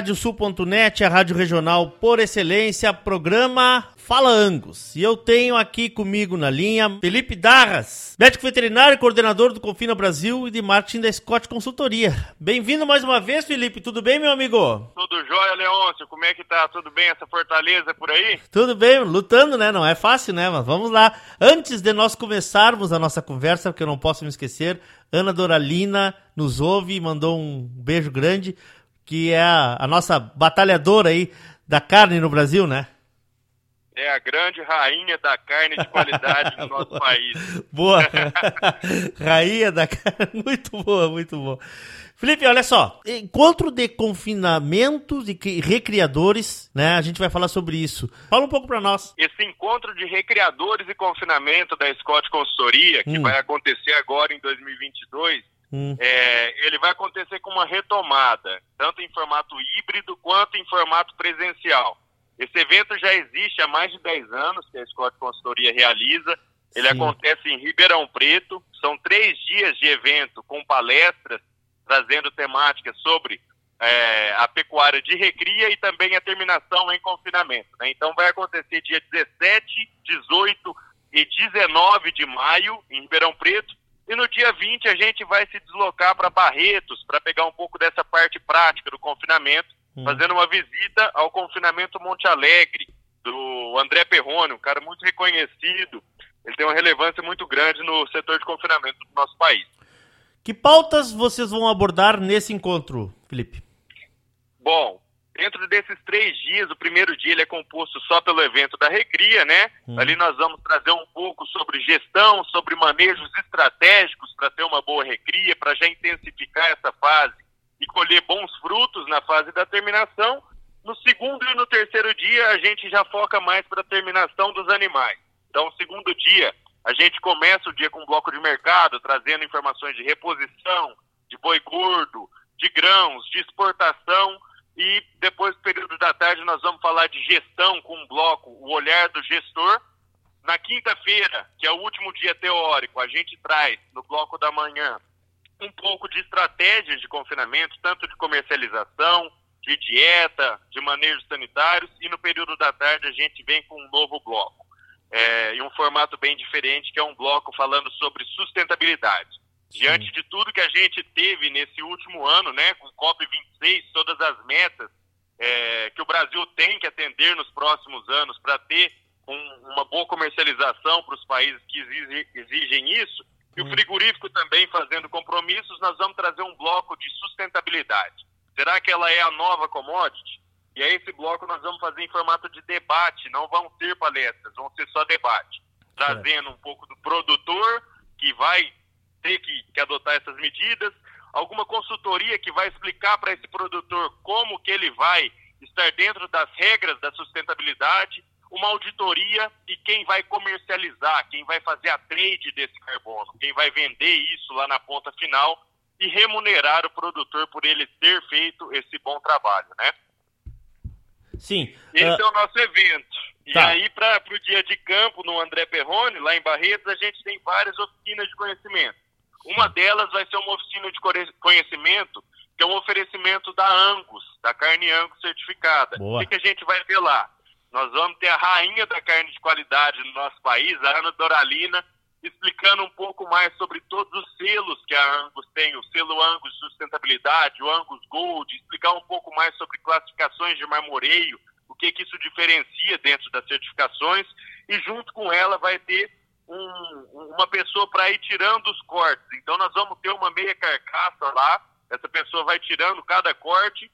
Radiosul.net, a rádio regional por excelência, programa Fala Angus. E eu tenho aqui comigo na linha Felipe Darras, médico veterinário, coordenador do Confina Brasil e de marketing da Scott Consultoria. Bem-vindo mais uma vez, Felipe. Tudo bem, meu amigo? Tudo jóia, Leôncio. Como é que tá? Tudo bem essa fortaleza por aí? Tudo bem, lutando, né? Não é fácil, né? Mas vamos lá. Antes de nós começarmos a nossa conversa, porque eu não posso me esquecer, Ana Doralina nos ouve e mandou um beijo grande, que é a, a nossa batalhadora aí da carne no Brasil, né? É a grande rainha da carne de qualidade no nosso país. Boa! rainha da carne, muito boa, muito boa. Felipe, olha só, encontro de confinamentos e recriadores, né? A gente vai falar sobre isso. Fala um pouco para nós. Esse encontro de recriadores e confinamento da Scott Consultoria, que hum. vai acontecer agora em 2022, hum. é, ele vai acontecer com uma retomada, tanto em formato híbrido quanto em formato presencial. Esse evento já existe há mais de 10 anos que a Scott Consultoria realiza. Ele Sim. acontece em Ribeirão Preto. São três dias de evento com palestras trazendo temáticas sobre é, a pecuária de recria e também a terminação em confinamento. Né? Então vai acontecer dia 17, 18 e 19 de maio em Ribeirão Preto. E no dia 20 a gente vai se deslocar para Barretos para pegar um pouco dessa parte prática do confinamento Hum. fazendo uma visita ao confinamento Monte Alegre, do André Perrone, um cara muito reconhecido. Ele tem uma relevância muito grande no setor de confinamento do nosso país. Que pautas vocês vão abordar nesse encontro, Felipe? Bom, dentro desses três dias, o primeiro dia ele é composto só pelo evento da Recria, né? Hum. Ali nós vamos trazer um pouco sobre gestão, sobre manejos estratégicos para ter uma boa recria, para já intensificar essa fase e colher bons frutos na fase da terminação. No segundo e no terceiro dia, a gente já foca mais para a terminação dos animais. Então, no segundo dia, a gente começa o dia com um bloco de mercado, trazendo informações de reposição, de boi gordo, de grãos, de exportação. E depois, no período da tarde, nós vamos falar de gestão com um bloco, o olhar do gestor. Na quinta-feira, que é o último dia teórico, a gente traz, no bloco da manhã, um pouco de estratégias de confinamento, tanto de comercialização, de dieta, de manejos sanitários, e no período da tarde a gente vem com um novo bloco. É, em um formato bem diferente, que é um bloco falando sobre sustentabilidade. Sim. Diante de tudo que a gente teve nesse último ano, né, com COP26, todas as metas é, que o Brasil tem que atender nos próximos anos para ter um, uma boa comercialização para os países que exigem, isso, e o frigorífico também fazendo compromissos, nós vamos trazer um bloco de sustentabilidade. Será que ela é a nova commodity? E aí esse bloco nós vamos fazer em formato de debate, não vão ter palestras, vão ser só debate. Trazendo um pouco do produtor, que vai ter que, que adotar essas medidas, alguma consultoria que vai explicar para esse produtor como que ele vai estar dentro das regras da sustentabilidade, uma auditoria e quem vai comercializar, quem vai fazer a trade desse carbono, quem vai vender isso lá na ponta final e remunerar o produtor por ele ter feito esse bom trabalho, né? Sim. Esse uh... é o nosso evento. E tá. aí, para o dia de campo, no André Perrone, lá em Barretos, a gente tem várias oficinas de conhecimento. Uma delas vai ser uma oficina de conhecimento, que é um oferecimento da Angus, da carne Angus certificada. Boa. O que, que a gente vai ver lá? Nós vamos ter a rainha da carne de qualidade no nosso país, a Ana Doralina, explicando um pouco mais sobre todos os selos que a Angus tem, o selo Angus Sustentabilidade, o Angus Gold, explicar um pouco mais sobre classificações de marmoreio, o que, que isso diferencia dentro das certificações, e junto com ela vai ter um, uma pessoa para ir tirando os cortes. Então nós vamos ter uma meia carcaça lá, essa pessoa vai tirando cada corte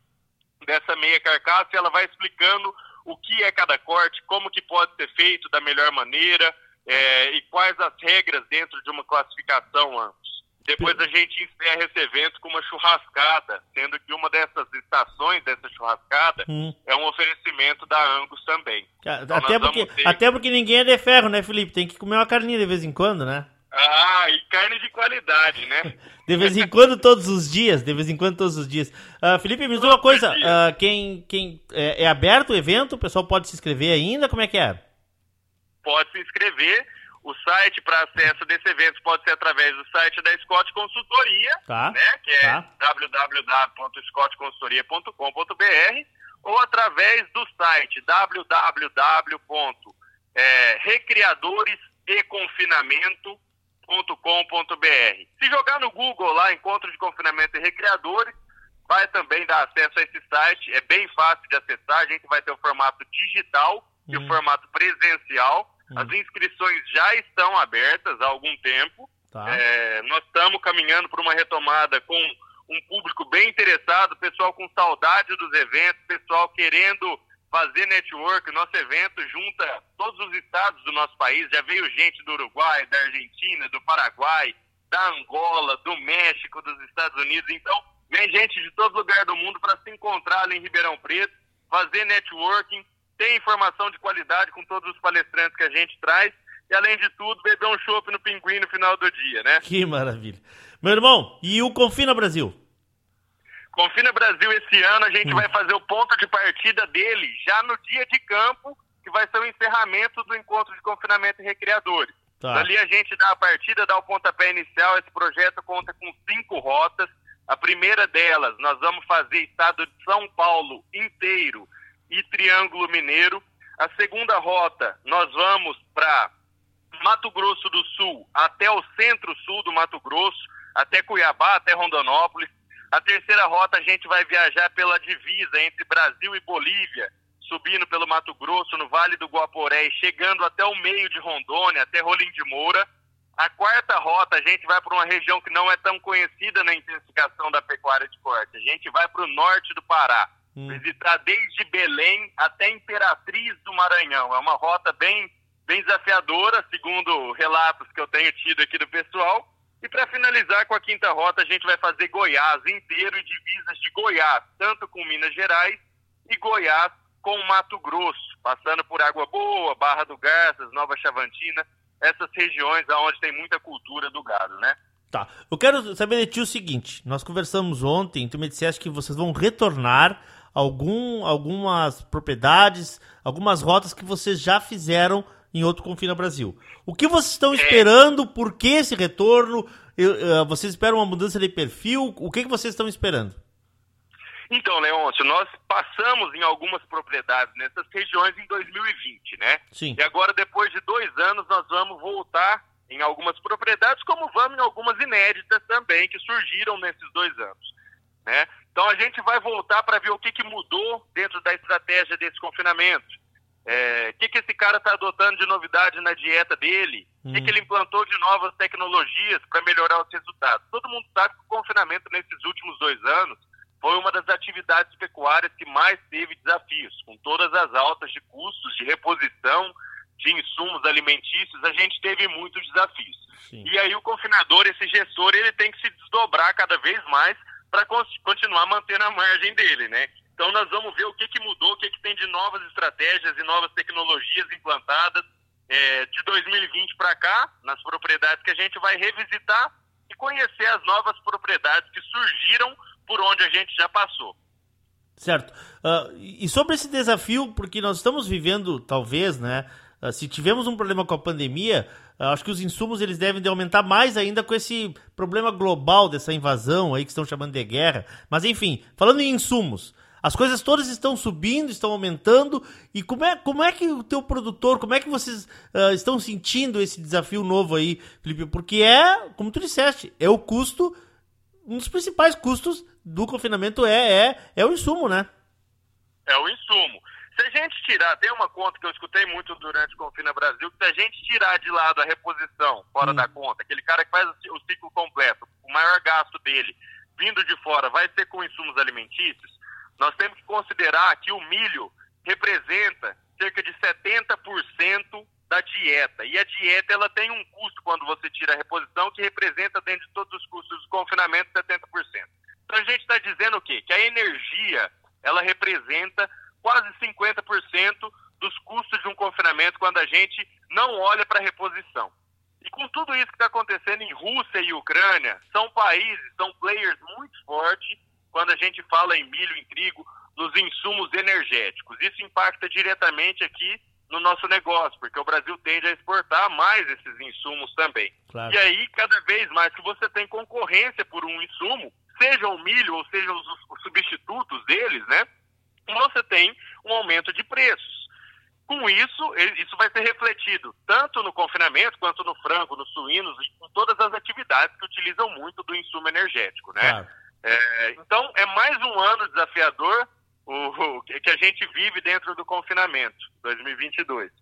dessa meia carcaça e ela vai explicando o que é cada corte, como que pode ser feito da melhor maneira é, e quais as regras dentro de uma classificação antes. Depois a gente encerra esse evento com uma churrascada, sendo que uma dessas estações dessa churrascada hum. é um oferecimento da Angus também. Então até, porque, ter... até porque ninguém é de ferro, né, Felipe? Tem que comer uma carninha de vez em quando, né? Ah, e carne de qualidade, né? de vez em quando, todos os dias. De vez em quando, todos os dias. Uh, Felipe, me diz uma coisa. Uh, quem, quem é, é, aberto o evento? O pessoal pode se inscrever ainda? Como é que é? Pode se inscrever. O site para acesso desse evento pode ser através do site da Scott Consultoria, Tá. né, que é Tá. www.scottconsultoria.com.br ou através do site www.recreadoreseconfinamento.com.br. Se jogar no Google lá, Encontro de Confinamento e Recreadores, vai também dar acesso a esse site. É bem fácil de acessar. A gente vai ter o formato digital e Hum. o formato presencial. Hum. As inscrições já estão abertas há algum tempo. Tá. É, nós estamos caminhando para uma retomada com um público bem interessado, pessoal com saudade dos eventos, pessoal querendo fazer network. Nosso evento junta todos os estados do nosso país. Já veio gente do Uruguai, da Argentina, do Paraguai, da Angola, do México, dos Estados Unidos. Então, vem gente de todo lugar do mundo para se encontrar ali em Ribeirão Preto, fazer networking, ter informação de qualidade com todos os palestrantes que a gente traz. E, além de tudo, beber um chopp no pinguim no final do dia, né? Que maravilha. Meu irmão, e o Confina Brasil? Confina Brasil esse ano a gente Hum. vai fazer o ponto de partida dele já no dia de campo, que vai ser o encerramento do encontro de confinamento e recreadores. Tá. Dali a gente dá a partida, dá o pontapé inicial. Esse projeto conta com cinco rotas. A primeira delas, nós vamos fazer estado de São Paulo inteiro e Triângulo Mineiro. A segunda rota, nós vamos para Mato Grosso do Sul até o centro-sul do Mato Grosso, até Cuiabá, até Rondonópolis. A terceira rota a gente vai viajar pela divisa entre Brasil e Bolívia, subindo pelo Mato Grosso, no Vale do Guaporé e chegando até o meio de Rondônia, até Rolim de Moura. A quarta rota a gente vai para uma região que não é tão conhecida na intensificação da pecuária de corte. A gente vai para o norte do Pará, Hum. visitar desde Belém até Imperatriz do Maranhão. É uma rota bem, bem desafiadora, segundo relatos que eu tenho tido aqui do pessoal. E para finalizar com a quinta rota, a gente vai fazer Goiás inteiro e divisas de Goiás, tanto com Minas Gerais e Goiás com Mato Grosso, passando por Água Boa, Barra do Garças, Nova Chavantina, essas regiões onde tem muita cultura do gado, né? Tá. Eu quero saber de ti o seguinte: nós conversamos ontem, tu me disseste que vocês vão retornar algum, algumas propriedades, algumas rotas que vocês já fizeram em outro Confina Brasil. O que vocês estão esperando? Por que esse retorno? Eh, vocês esperam uma mudança de perfil? O que, que vocês estão esperando? Então, Leôncio, nós passamos em algumas propriedades nessas regiões em 2020, né? Sim. E agora, depois de dois anos, nós vamos voltar em algumas propriedades, como vamos em algumas inéditas também, que surgiram nesses dois anos, né? Então, a gente vai voltar para ver o que, que mudou dentro da estratégia desse confinamento. É, o que, que esse cara está adotando de novidade na dieta dele? O que, Hum. que ele implantou de novas tecnologias para melhorar os resultados? Todo mundo sabe que o confinamento nesses últimos dois anos foi uma das atividades pecuárias que mais teve desafios, com todas as altas de custos, de reposição, de insumos alimentícios, a gente teve muitos desafios. Sim. E aí o confinador, esse gestor, ele tem que se desdobrar cada vez mais para continuar mantendo a margem dele, né? Então nós vamos ver o que, que mudou, o que, que tem de novas estratégias e novas tecnologias implantadas é, de 2020 para cá, nas propriedades que a gente vai revisitar e conhecer as novas propriedades que surgiram por onde a gente já passou. Certo. Ah, e sobre esse desafio, porque nós estamos vivendo, talvez, né? ah, se tivermos um problema com a pandemia, acho que os insumos eles devem de aumentar mais ainda com esse problema global dessa invasão aí que estão chamando de guerra. Mas enfim, falando em insumos, as coisas todas estão subindo, estão aumentando. E como é, como é que o teu produtor, como é que vocês ah, estão sentindo esse desafio novo aí, Felipe? Porque é, como tu disseste, é o custo, um dos principais custos do confinamento é, é, é o insumo, né? É o insumo. Se a gente tirar, tem uma conta que eu escutei muito durante o Confina Brasil, que se a gente tirar de lado a reposição fora Hum. da conta, aquele cara que faz o ci- o ciclo completo, o maior gasto dele vindo de fora vai ser com insumos alimentícios, nós temos que considerar que o milho representa cerca de 70% da dieta. E a dieta ela tem um custo quando você tira a reposição que representa dentro de todos os custos do confinamento 70%. Então a gente está dizendo o quê? Que a energia ela representa quase 50% dos custos de um confinamento quando a gente não olha para a reposição. E com tudo isso que está acontecendo em Rússia e Ucrânia, são países, são players muito fortes quando a gente fala em milho, em trigo, nos insumos energéticos. Isso impacta diretamente aqui no nosso negócio, porque o Brasil tende a exportar mais esses insumos também. Claro. E aí, cada vez mais que você tem concorrência por um insumo, seja o milho ou seja os, os substitutos deles, né? Você tem um aumento de preços. Com isso, isso vai ser refletido tanto no confinamento quanto no frango, nos suínos e em todas as atividades que utilizam muito do insumo energético, né? Claro. É, então, é mais um ano desafiador o, o, que a gente vive dentro do confinamento, 2022.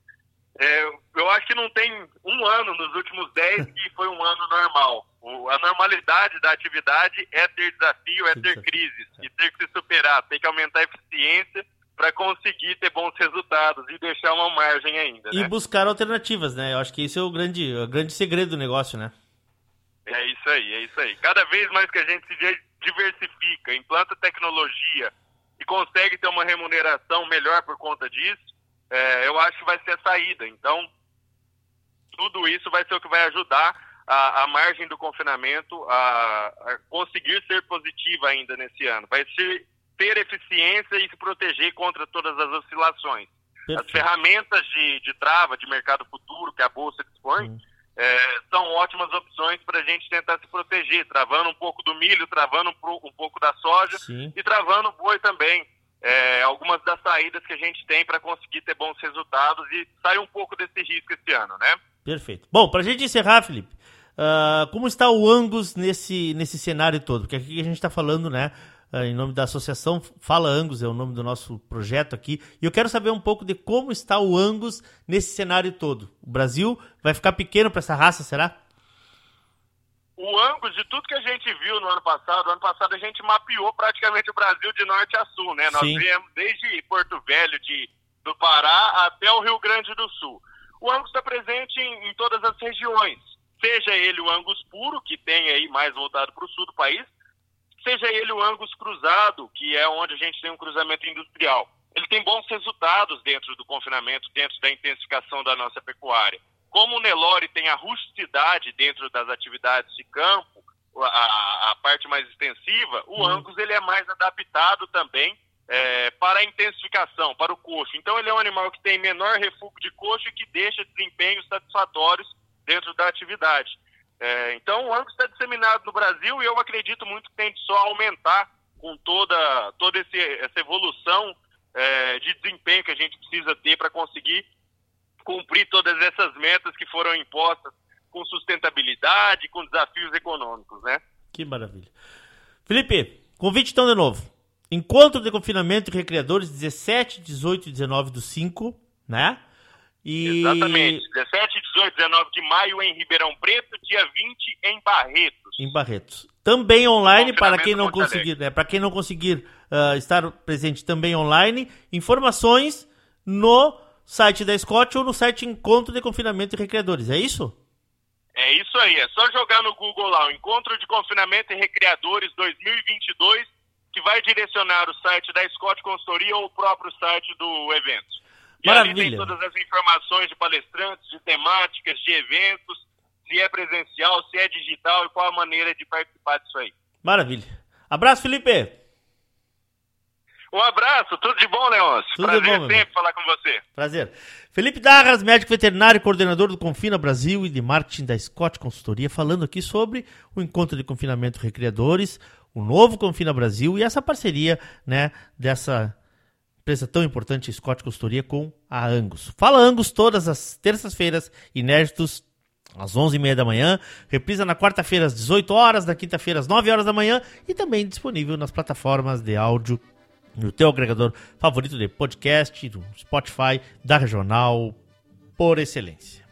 É, eu acho que não tem um ano nos últimos 10 que foi um ano normal. O, a normalidade da atividade é ter desafio, é ter crises e ter que se superar, tem que aumentar a eficiência para conseguir ter bons resultados e deixar uma margem ainda. E né? buscar alternativas, né? Eu acho que esse é o grande, o grande segredo do negócio, né? É isso aí, é isso aí. Cada vez mais que a gente se diversifica, implanta tecnologia e consegue ter uma remuneração melhor por conta disso, é, eu acho que vai ser a saída. Então, tudo isso vai ser o que vai ajudar a, a margem do confinamento a, a, conseguir ser positiva ainda nesse ano. Vai ser ter eficiência e se proteger contra todas as oscilações. Perfeito. As ferramentas de, de trava de mercado futuro que a Bolsa dispõe hum. é, são ótimas opções para a gente tentar se proteger, travando um pouco do milho, travando um, um pouco da soja Sim. e travando o boi também. É, algumas das saídas que a gente tem para conseguir ter bons resultados e sair um pouco desse risco esse ano, né? Perfeito. Bom, para a gente encerrar, Felipe, uh, como está o Angus nesse, nesse cenário todo? Porque aqui a gente está falando, né, ah, em nome da associação Fala Angus, é o nome do nosso projeto aqui. E eu quero saber um pouco de como está o Angus nesse cenário todo. O Brasil vai ficar pequeno para essa raça, será? O Angus, de tudo que a gente viu no ano passado, no ano passado a gente mapeou praticamente o Brasil de norte a sul, né? Nós Sim. viemos desde Porto Velho, de, do Pará, até o Rio Grande do Sul. O Angus está presente em, em todas as regiões, seja ele o Angus puro, que tem aí mais voltado para o sul do país, seja ele o Angus cruzado, que é onde a gente tem um cruzamento industrial. Ele tem bons resultados dentro do confinamento, dentro da intensificação da nossa pecuária. Como o Nelore tem a rusticidade dentro das atividades de campo, a, a parte mais extensiva, o uhum. Angus ele é mais adaptado também é, para a intensificação, para o coxo. Então ele é um animal que tem menor refúgio de coxo e que deixa desempenhos satisfatórios dentro da atividade. É, então, o Angus está disseminado no Brasil e eu acredito muito que tende só a aumentar com toda, toda esse, essa evolução é, de desempenho que a gente precisa ter para conseguir cumprir todas essas metas que foram impostas com sustentabilidade, com desafios econômicos, né? Que maravilha. Felipe, convite então de novo. Encontro de confinamento de recreadores 17, 18 e 19 do 5, né? E... Exatamente. 17, 18, 19 de maio em Ribeirão Preto, dia 20 em Barretos. Em Barretos. Também online, para quem não conseguir, né, para quem não conseguir uh, estar presente também online, informações no site da Scott ou no site Encontro de Confinamento e Recreadores, é isso? É isso aí, é só jogar no Google lá, o Encontro de Confinamento e Recreadores 2022, que vai direcionar o site da Scott Consultoria ou o próprio site do evento. E Maravilha. ali tem todas as informações de palestrantes, de temáticas, de eventos, se é presencial, se é digital e qual a maneira de participar disso aí. Maravilha. Abraço, Felipe. Um abraço, tudo de bom, Leôncio. Tudo Prazer bom, sempre falar com você. Prazer. Felipe Darras, médico veterinário, coordenador do Confina Brasil e de marketing da Scott Consultoria, falando aqui sobre o encontro de confinamento recreadores, o novo Confina Brasil e essa parceria, né, dessa empresa tão importante, Scott Consultoria, com a Angus. Fala Angus todas as terças-feiras, inéditos às 11h30 da manhã, reprisa na quarta-feira às 18 horas, na quinta-feira às 9 horas da manhã e também disponível nas plataformas de áudio no teu agregador favorito de podcast, no Spotify da Regional por excelência.